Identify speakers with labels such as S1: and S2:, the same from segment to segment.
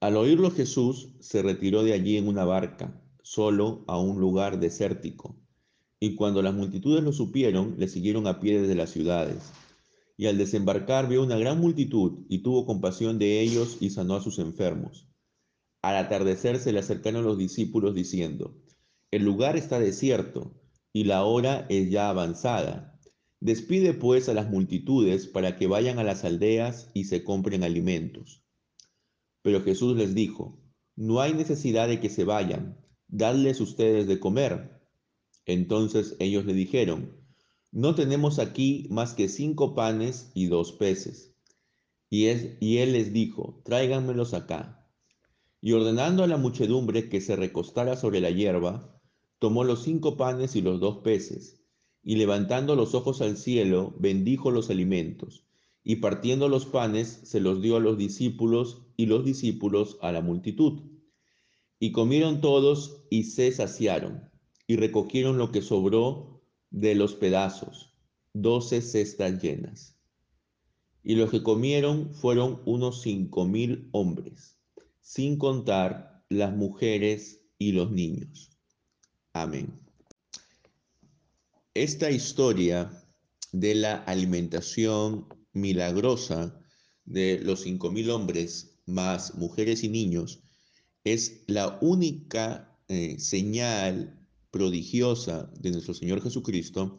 S1: Al oírlo Jesús se retiró de allí en una barca, solo a un lugar desértico. Y cuando las multitudes lo supieron, le siguieron a pie desde las ciudades. Y al desembarcar vio una gran multitud y tuvo compasión de ellos y sanó a sus enfermos. Al atardecer se le acercaron los discípulos diciendo, El lugar está desierto y la hora es ya avanzada. Despide pues a las multitudes para que vayan a las aldeas y se compren alimentos. Pero Jesús les dijo, No hay necesidad de que se vayan, dadles ustedes de comer. Entonces ellos le dijeron, No tenemos aquí más que cinco panes y dos peces. Y, él les dijo, Tráiganmelos acá. Y ordenando a la muchedumbre que se recostara sobre la hierba, tomó los cinco panes y los dos peces y levantando los ojos al cielo, bendijo los alimentos, y partiendo los panes, se los dio a los discípulos, y los discípulos a la multitud. Y comieron todos y se saciaron, y recogieron lo que sobró de los pedazos, doce cestas llenas. Y los que comieron fueron unos cinco mil hombres, sin contar las mujeres y los niños. Amén. Esta historia de la alimentación milagrosa de los cinco mil hombres más mujeres y niños es la única eh, señal prodigiosa de nuestro Señor Jesucristo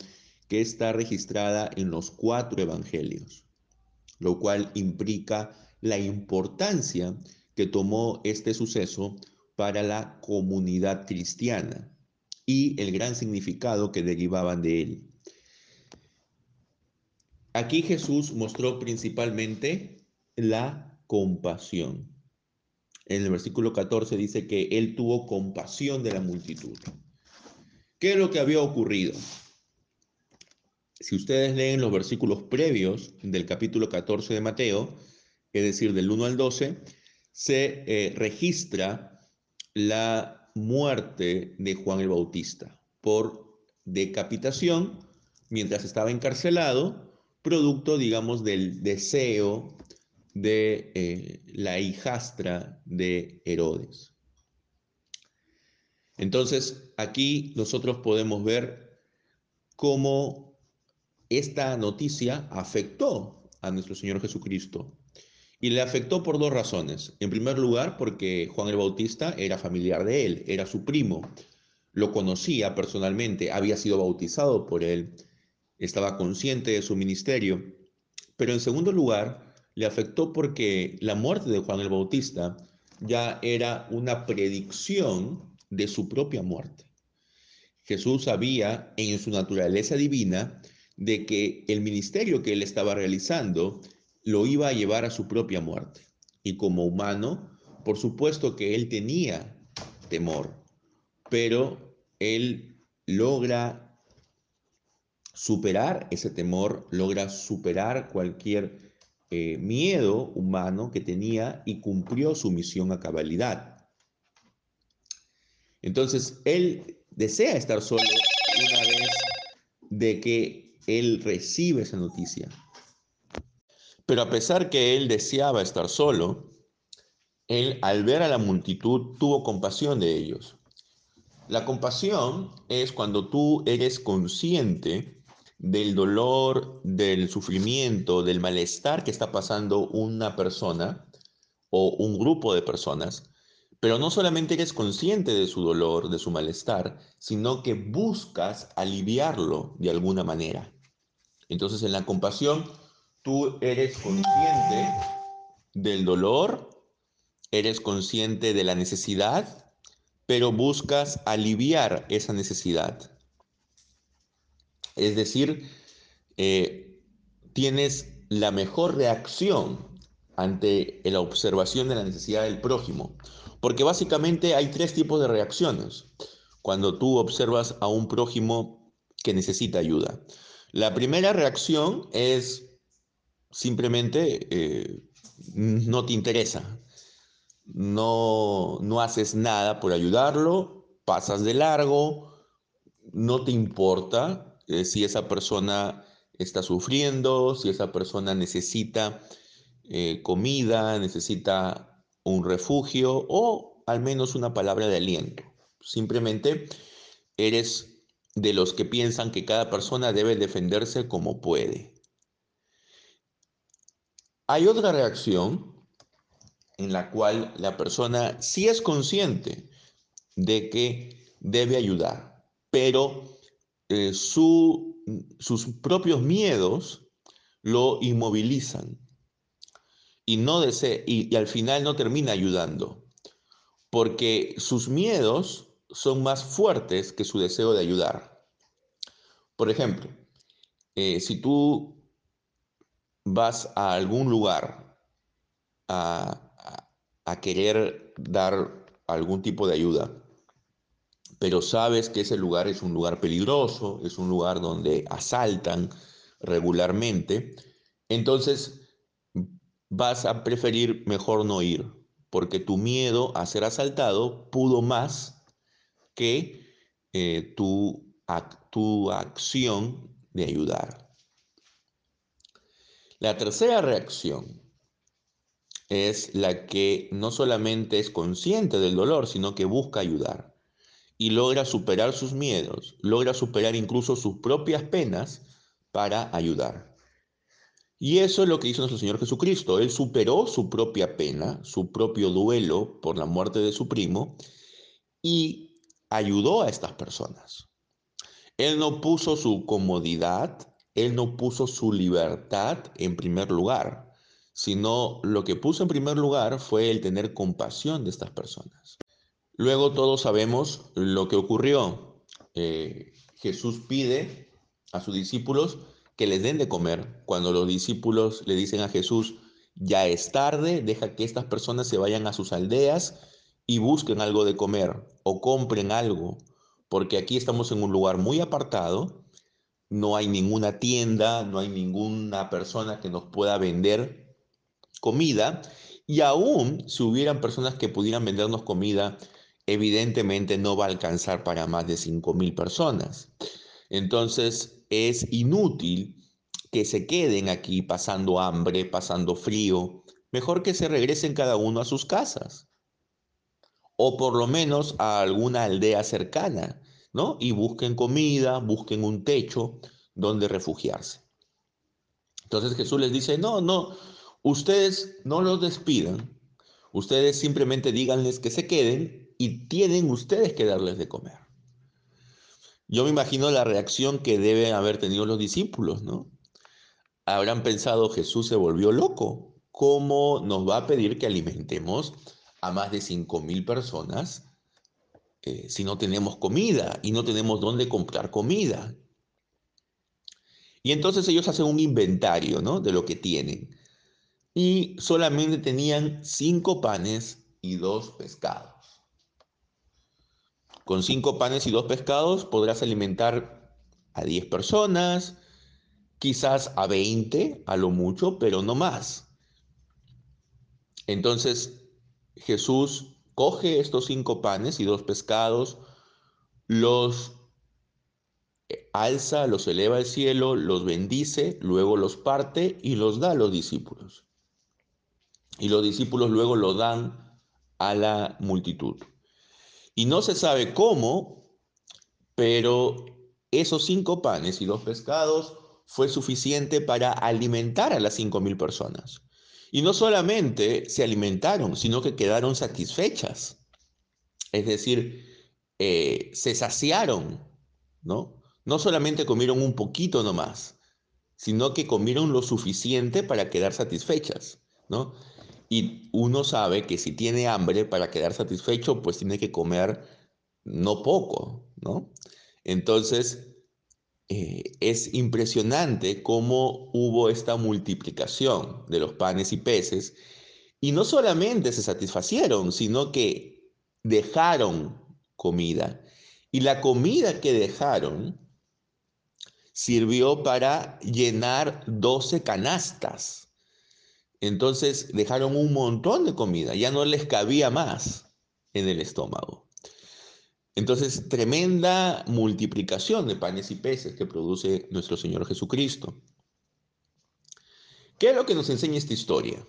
S1: que está registrada en los cuatro evangelios, lo cual implica la importancia que tomó este suceso para la comunidad cristiana y el gran significado que derivaban de él. Aquí Jesús mostró principalmente la compasión. En el versículo 14 dice que él tuvo compasión de la multitud. ¿Qué es lo que había ocurrido? Si ustedes leen los versículos previos del capítulo 14 de Mateo, es decir, del 1 al 12, se eh, registra la muerte de Juan el Bautista por decapitación mientras estaba encarcelado, producto, digamos, del deseo de eh, la hijastra de Herodes. Entonces, aquí nosotros podemos ver cómo esta noticia afectó a nuestro Señor Jesucristo y le afectó por dos razones. En primer lugar, porque Juan el Bautista era familiar de él, era su primo, lo conocía personalmente, había sido bautizado por él, estaba consciente de su ministerio. Pero en segundo lugar, le afectó porque la muerte de Juan el Bautista ya era una predicción de su propia muerte. Jesús sabía en su naturaleza divina de que el ministerio que él estaba realizando lo iba a llevar a su propia muerte. Y como humano, por supuesto que él tenía temor, pero él logra superar ese temor, logra superar cualquier eh, miedo humano que tenía y cumplió su misión a cabalidad. Entonces, él desea estar solo una vez de que él recibe esa noticia. Pero a pesar que él deseaba estar solo, él al ver a la multitud tuvo compasión de ellos. La compasión es cuando tú eres consciente del dolor, del sufrimiento, del malestar que está pasando una persona o un grupo de personas, pero no solamente eres consciente de su dolor, de su malestar, sino que buscas aliviarlo de alguna manera. Entonces en la compasión tú eres consciente del dolor, eres consciente de la necesidad, pero buscas aliviar esa necesidad. Es decir, eh, tienes la mejor reacción ante la observación de la necesidad del prójimo. Porque básicamente hay tres tipos de reacciones cuando tú observas a un prójimo que necesita ayuda. La primera reacción es simplemente eh, no te interesa, no, no haces nada por ayudarlo, pasas de largo, no te importa eh, si esa persona está sufriendo, si esa persona necesita eh, comida, necesita un refugio o al menos una palabra de aliento. Simplemente eres de los que piensan que cada persona debe defenderse como puede. Hay otra reacción en la cual la persona sí es consciente de que debe ayudar, pero eh, sus propios miedos lo inmovilizan y, no y al final no termina ayudando, porque sus miedos son más fuertes que su deseo de ayudar. Por ejemplo, eh, si tú vas a algún lugar a, querer dar algún tipo de ayuda, pero sabes que ese lugar es un lugar peligroso, es un lugar donde asaltan regularmente, entonces vas a preferir mejor no ir, porque tu miedo a ser asaltado pudo más que eh, tu, tu acción de ayudar. La tercera reacción es la que no solamente es consciente del dolor, sino que busca ayudar y logra superar sus miedos, logra superar incluso sus propias penas para ayudar. Y eso es lo que hizo nuestro Señor Jesucristo. Él superó su propia pena, su propio duelo por la muerte de su primo y ayudó a estas personas. Él no puso su comodidad, él no puso su libertad en primer lugar, sino lo que puso en primer lugar fue el tener compasión de estas personas. Luego todos sabemos lo que ocurrió. Eh, Jesús pide a sus discípulos que les den de comer. Cuando los discípulos le dicen a Jesús, ya es tarde, deja que estas personas se vayan a sus aldeas y busquen algo de comer o compren algo, porque aquí estamos en un lugar muy apartado, no hay ninguna tienda, no hay ninguna persona que nos pueda vender comida, y aún si hubieran personas que pudieran vendernos comida, evidentemente no va a alcanzar para más de 5 mil personas. Entonces es inútil que se queden aquí pasando hambre, pasando frío. Mejor que se regresen cada uno a sus casas o por lo menos a alguna aldea cercana, ¿no? Y busquen comida, busquen un techo donde refugiarse. Entonces Jesús les dice, no, no, ustedes no los despidan, ustedes simplemente díganles que se queden y tienen ustedes que darles de comer. Yo me imagino la reacción que deben haber tenido los discípulos, ¿no? Habrán pensado, Jesús se volvió loco, ¿cómo nos va a pedir que alimentemos a más de 5 mil personas eh, si no tenemos comida y no tenemos dónde comprar comida. Y entonces ellos hacen un inventario ¿no? de lo que tienen. Y solamente tenían cinco panes y dos pescados. Con cinco panes y dos pescados podrás alimentar a 10 personas, quizás a 20 a lo mucho, pero no más. Entonces Jesús coge estos cinco panes y dos pescados, los alza, los eleva al cielo, los bendice, luego los parte y los da a los discípulos. Y los discípulos luego lo dan a la multitud. Y no se sabe cómo, pero esos cinco panes y dos pescados fue suficiente para alimentar a las cinco mil personas. Y no solamente se alimentaron, sino que quedaron satisfechas. Es decir, eh, se saciaron, ¿no? No solamente comieron un poquito nomás, sino que comieron lo suficiente para quedar satisfechas, ¿no? Y uno sabe que si tiene hambre para quedar satisfecho, pues tiene que comer no poco, ¿no? Entonces, eh, es impresionante cómo hubo esta multiplicación de los panes y peces. Y no solamente se satisfacieron, sino que dejaron comida. Y la comida que dejaron sirvió para llenar 12 canastas. Entonces dejaron un montón de comida, ya no les cabía más en el estómago. Entonces, tremenda multiplicación de panes y peces que produce nuestro Señor Jesucristo. ¿Qué es lo que nos enseña esta historia?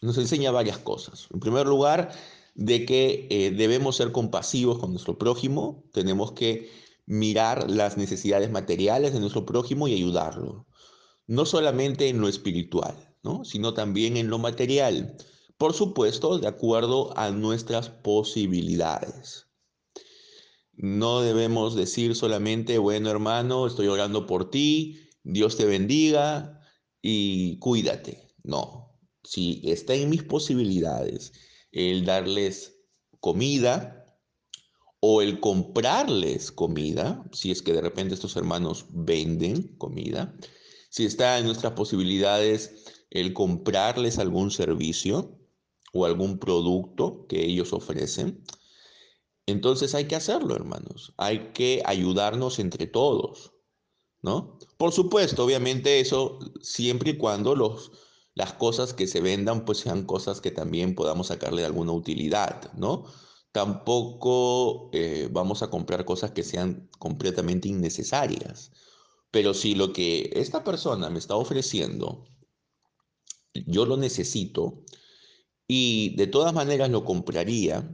S1: nos enseña varias cosas. En primer lugar, de que eh, debemos ser compasivos con nuestro prójimo, tenemos que mirar las necesidades materiales de nuestro prójimo y ayudarlo. No solamente en lo espiritual, ¿no? sino también en lo material. Por supuesto, de acuerdo a nuestras posibilidades. No debemos decir solamente, bueno hermano, estoy orando por ti, Dios te bendiga y cuídate. No, si está en mis posibilidades el darles comida o el comprarles comida, si es que de repente estos hermanos venden comida, si está en nuestras posibilidades el comprarles algún servicio o algún producto que ellos ofrecen, entonces hay que hacerlo, hermanos. Hay que ayudarnos entre todos, ¿no? Por supuesto, obviamente eso siempre y cuando los, las cosas que se vendan pues sean cosas que también podamos sacarle alguna utilidad, ¿no? Tampoco eh, vamos a comprar cosas que sean completamente innecesarias. Pero si lo que esta persona me está ofreciendo, yo lo necesito y de todas maneras lo compraría,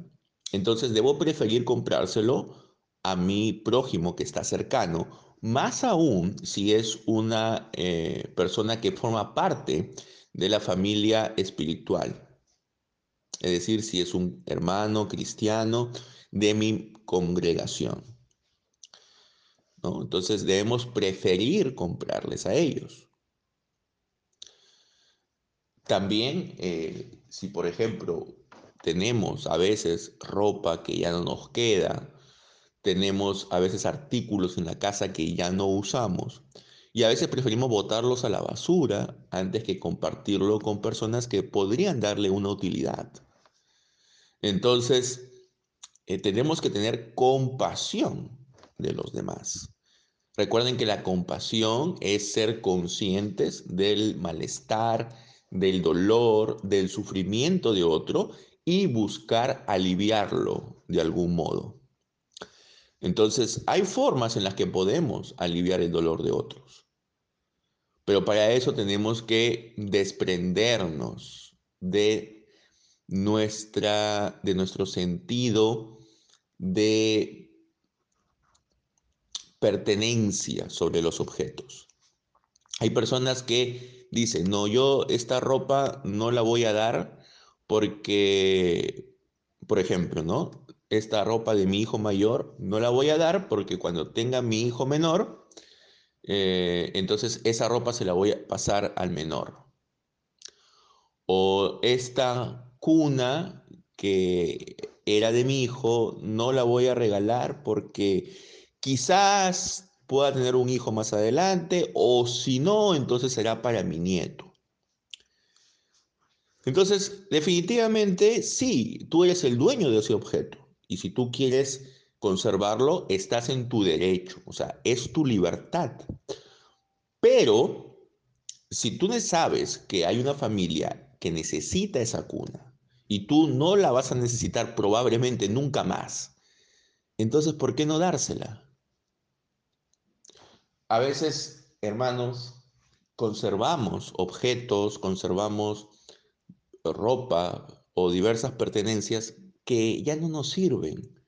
S1: entonces debo preferir comprárselo a mi prójimo que está cercano, más aún si es una eh, persona que forma parte de la familia espiritual. Es decir, si es un hermano cristiano de mi congregación. ¿no? Entonces debemos preferir comprarles a ellos. También, eh, si por ejemplo tenemos a veces ropa que ya no nos queda, tenemos a veces artículos en la casa que ya no usamos y a veces preferimos botarlos a la basura antes que compartirlo con personas que podrían darle una utilidad. Entonces, eh, tenemos que tener compasión de los demás. Recuerden que la compasión es ser conscientes del malestar, del dolor, del sufrimiento de otro y buscar aliviarlo de algún modo. Entonces, hay formas en las que podemos aliviar el dolor de otros. Pero para eso tenemos que desprendernos de, nuestra, de nuestro sentido de pertenencia sobre los objetos. Hay personas que dicen, no, yo esta ropa no la voy a dar porque, por ejemplo, ¿no? Esta ropa de mi hijo mayor no la voy a dar porque cuando tenga mi hijo menor, eh, entonces esa ropa se la voy a pasar al menor. O esta cuna que era de mi hijo, no la voy a regalar porque quizás pueda tener un hijo más adelante o si no, entonces será para mi nieto. Entonces, definitivamente, sí, tú eres el dueño de ese objeto. Y si tú quieres conservarlo, estás en tu derecho. O sea, es tu libertad. Pero, si tú sabes que hay una familia que necesita esa cuna y tú no la vas a necesitar probablemente nunca más, entonces, ¿por qué no dársela? A veces, hermanos, conservamos objetos, conservamos ropa o diversas pertenencias que ya no nos sirven.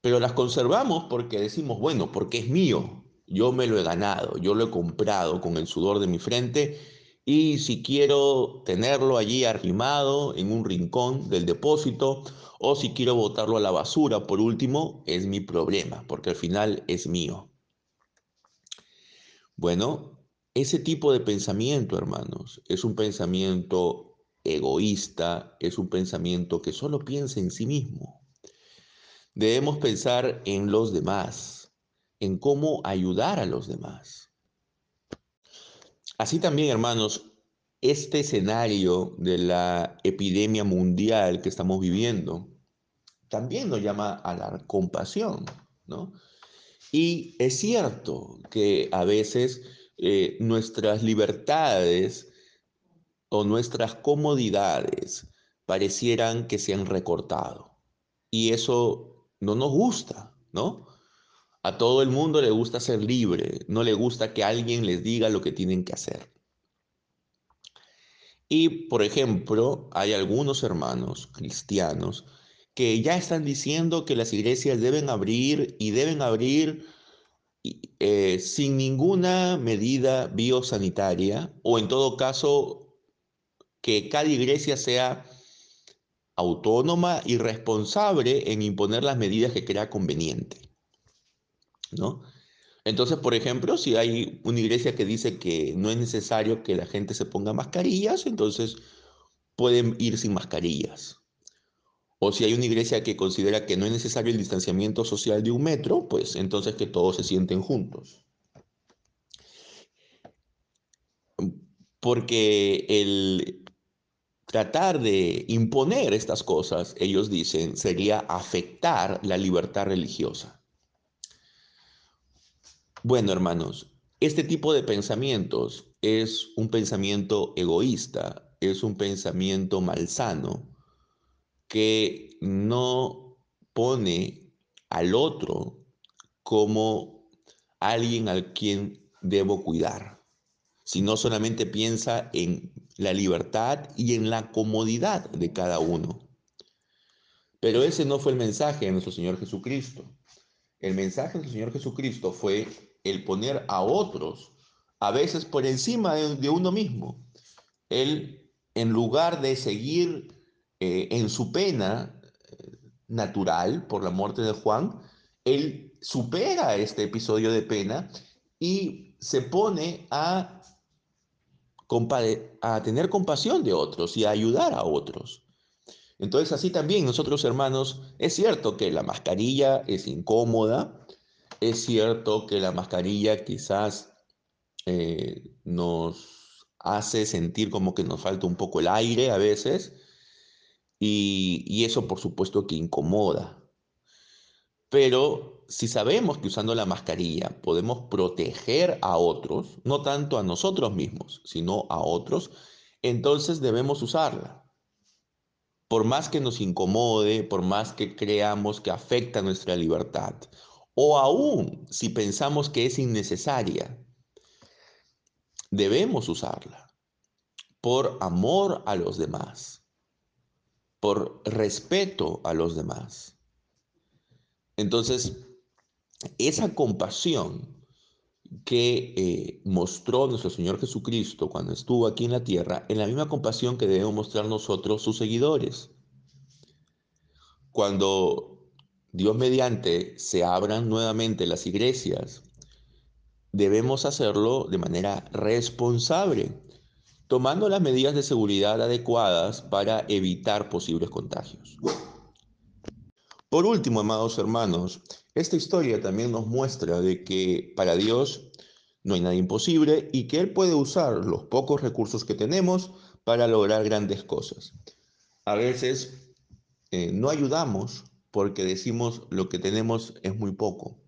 S1: Pero las conservamos porque decimos, bueno, porque es mío, yo me lo he ganado, yo lo he comprado con el sudor de mi frente y si quiero tenerlo allí arrimado en un rincón del depósito o si quiero botarlo a la basura, por último, es mi problema, porque al final es mío. Bueno, ese tipo de pensamiento, hermanos, es un pensamiento egoísta, es un pensamiento que solo piensa en sí mismo. Debemos pensar en los demás, en cómo ayudar a los demás. Así también, hermanos, este escenario de la epidemia mundial que estamos viviendo también nos llama a la compasión, ¿no? Y es cierto que a veces eh, nuestras libertades o nuestras comodidades parecieran que se han recortado. Y eso no nos gusta, ¿no? A todo el mundo le gusta ser libre, no le gusta que alguien les diga lo que tienen que hacer. Y, por ejemplo, hay algunos hermanos cristianos que ya están diciendo que las iglesias deben abrir y deben abrir eh, sin ninguna medida biosanitaria o en todo caso que cada iglesia sea autónoma y responsable en imponer las medidas que crea conveniente. ¿No? Entonces, por ejemplo, si hay una iglesia que dice que no es necesario que la gente se ponga mascarillas, entonces pueden ir sin mascarillas. O si hay una iglesia que considera que no es necesario el distanciamiento social de un metro, pues entonces que todos se sienten juntos. Porque el tratar de imponer estas cosas, ellos dicen, sería afectar la libertad religiosa. Bueno, hermanos, este tipo de pensamientos es un pensamiento egoísta, es un pensamiento malsano que no pone al otro como alguien al quien debo cuidar, sino solamente piensa en la libertad y en la comodidad de cada uno. Pero ese no fue el mensaje de nuestro Señor Jesucristo. El mensaje de nuestro Señor Jesucristo fue el poner a otros, a veces por encima de, uno mismo. Él, en lugar de seguir eh, en su pena eh, natural por la muerte de Juan, él supera este episodio de pena y se pone a, a tener compasión de otros y a ayudar a otros. Entonces así también nosotros hermanos, es cierto que la mascarilla es incómoda, es cierto que la mascarilla quizás eh, nos hace sentir como que nos falta un poco el aire a veces, y, eso por supuesto que incomoda. Pero si sabemos que usando la mascarilla podemos proteger a otros, no tanto a nosotros mismos, sino a otros, entonces debemos usarla. Por más que nos incomode, por más que creamos que afecta nuestra libertad, o aún si pensamos que es innecesaria, debemos usarla por amor a los demás por respeto a los demás. Entonces, esa compasión que eh, mostró nuestro Señor Jesucristo cuando estuvo aquí en la tierra, es la misma compasión que debemos mostrar nosotros sus seguidores. Cuando Dios mediante se abran nuevamente las iglesias, debemos hacerlo de manera responsable, tomando las medidas de seguridad adecuadas para evitar posibles contagios. Por último, amados hermanos, esta historia también nos muestra de que para Dios no hay nada imposible y que Él puede usar los pocos recursos que tenemos para lograr grandes cosas. A veces eh, no ayudamos porque decimos lo que tenemos es muy poco.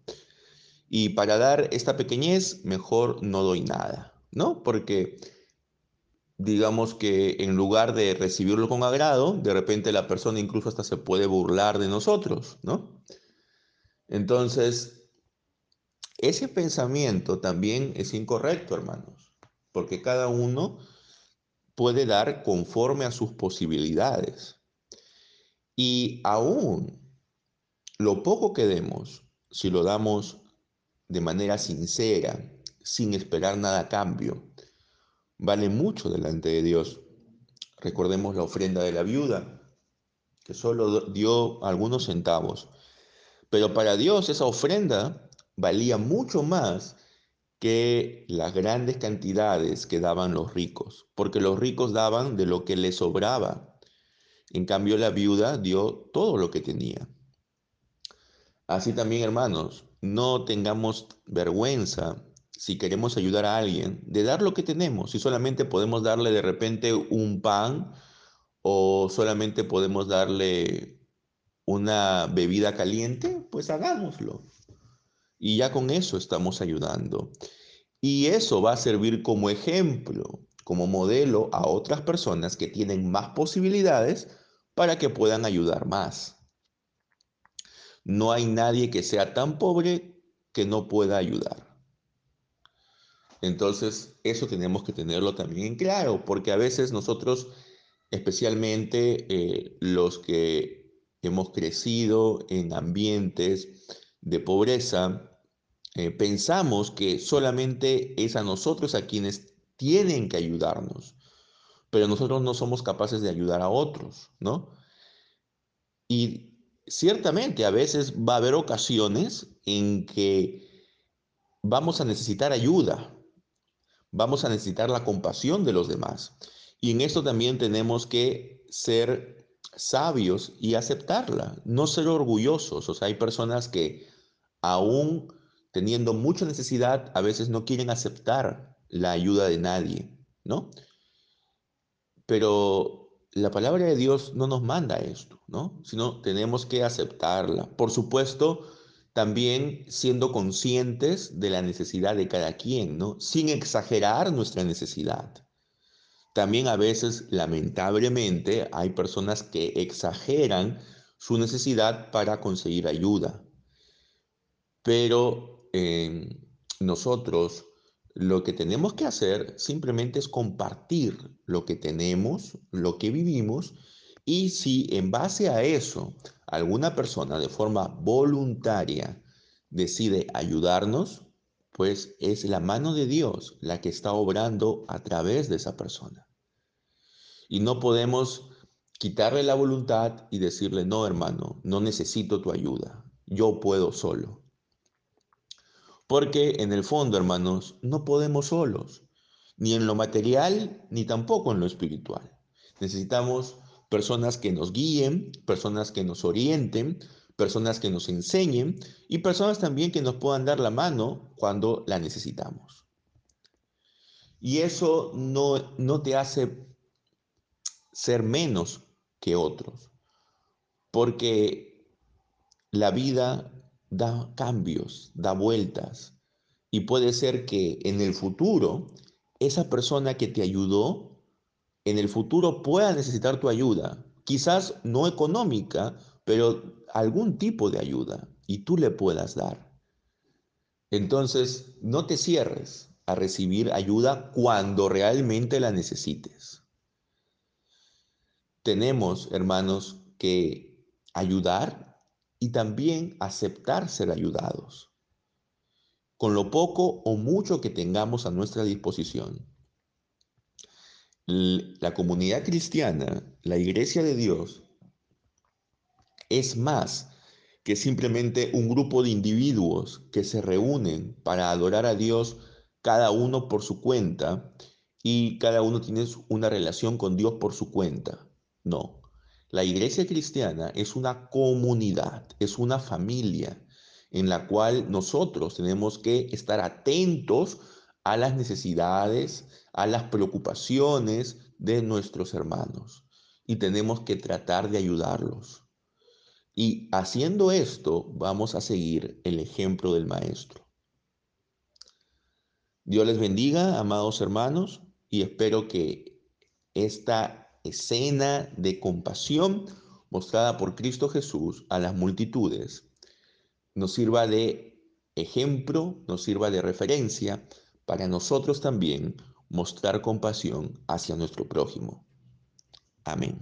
S1: Y para dar esta pequeñez, mejor no doy nada, ¿no? Porque digamos que en lugar de recibirlo con agrado, de repente la persona incluso hasta se puede burlar de nosotros, ¿no? Entonces, ese pensamiento también es incorrecto, hermanos, porque cada uno puede dar conforme a sus posibilidades. Y aún lo poco que demos, si lo damos de manera sincera, sin esperar nada a cambio, vale mucho delante de Dios. Recordemos la ofrenda de la viuda, que solo dio algunos centavos. Pero para Dios esa ofrenda valía mucho más que las grandes cantidades que daban los ricos, porque los ricos daban de lo que les sobraba. En cambio, la viuda dio todo lo que tenía. Así también, hermanos, no tengamos vergüenza si queremos ayudar a alguien, de dar lo que tenemos. Si solamente podemos darle de repente un pan o solamente podemos darle una bebida caliente, pues hagámoslo. Y ya con eso estamos ayudando. Y eso va a servir como ejemplo, como modelo a otras personas que tienen más posibilidades para que puedan ayudar más. No hay nadie que sea tan pobre que no pueda ayudar. Entonces, eso tenemos que tenerlo también en claro, porque a veces nosotros, especialmente eh, los que hemos crecido en ambientes de pobreza, eh, pensamos que solamente es a nosotros a quienes tienen que ayudarnos, pero nosotros no somos capaces de ayudar a otros, ¿no? Y ciertamente a veces va a haber ocasiones en que vamos a necesitar ayuda, vamos a necesitar la compasión de los demás. Y en esto también tenemos que ser sabios y aceptarla, no ser orgullosos. O sea, hay personas que aún teniendo mucha necesidad, a veces no quieren aceptar la ayuda de nadie, ¿no? Pero la palabra de Dios no nos manda esto, ¿no? Sino tenemos que aceptarla. Por supuesto, también siendo conscientes de la necesidad de cada quien, ¿no? Sin exagerar nuestra necesidad. También a veces, lamentablemente, hay personas que exageran su necesidad para conseguir ayuda. Pero nosotros lo que tenemos que hacer simplemente es compartir lo que tenemos, lo que vivimos, y si en base a eso alguna persona de forma voluntaria decide ayudarnos, pues es la mano de Dios la que está obrando a través de esa persona. Y no podemos quitarle la voluntad y decirle, no hermano, no necesito tu ayuda, yo puedo solo. Porque en el fondo, hermanos, no podemos solos, ni en lo material, ni tampoco en lo espiritual. Necesitamos personas que nos guíen, personas que nos orienten, personas que nos enseñen y personas también que nos puedan dar la mano cuando la necesitamos. Y eso no, no te hace ser menos que otros, porque la vida da cambios, da vueltas. Y puede ser que en el futuro, esa persona que te ayudó, en el futuro pueda necesitar tu ayuda. Quizás no económica, pero algún tipo de ayuda. Y tú le puedas dar. Entonces, no te cierres a recibir ayuda cuando realmente la necesites. Tenemos, hermanos, que ayudar y también aceptar ser ayudados, con lo poco o mucho que tengamos a nuestra disposición. La comunidad cristiana, la iglesia de Dios, es más que simplemente un grupo de individuos que se reúnen para adorar a Dios cada uno por su cuenta y cada uno tiene una relación con Dios por su cuenta. No, la iglesia cristiana es una comunidad, es una familia en la cual nosotros tenemos que estar atentos a las necesidades, a las preocupaciones de nuestros hermanos y tenemos que tratar de ayudarlos. Y haciendo esto vamos a seguir el ejemplo del Maestro. Dios les bendiga, amados hermanos, y espero que esta escena de compasión mostrada por Cristo Jesús a las multitudes nos sirva de ejemplo, nos sirva de referencia para nosotros también mostrar compasión hacia nuestro prójimo. Amén.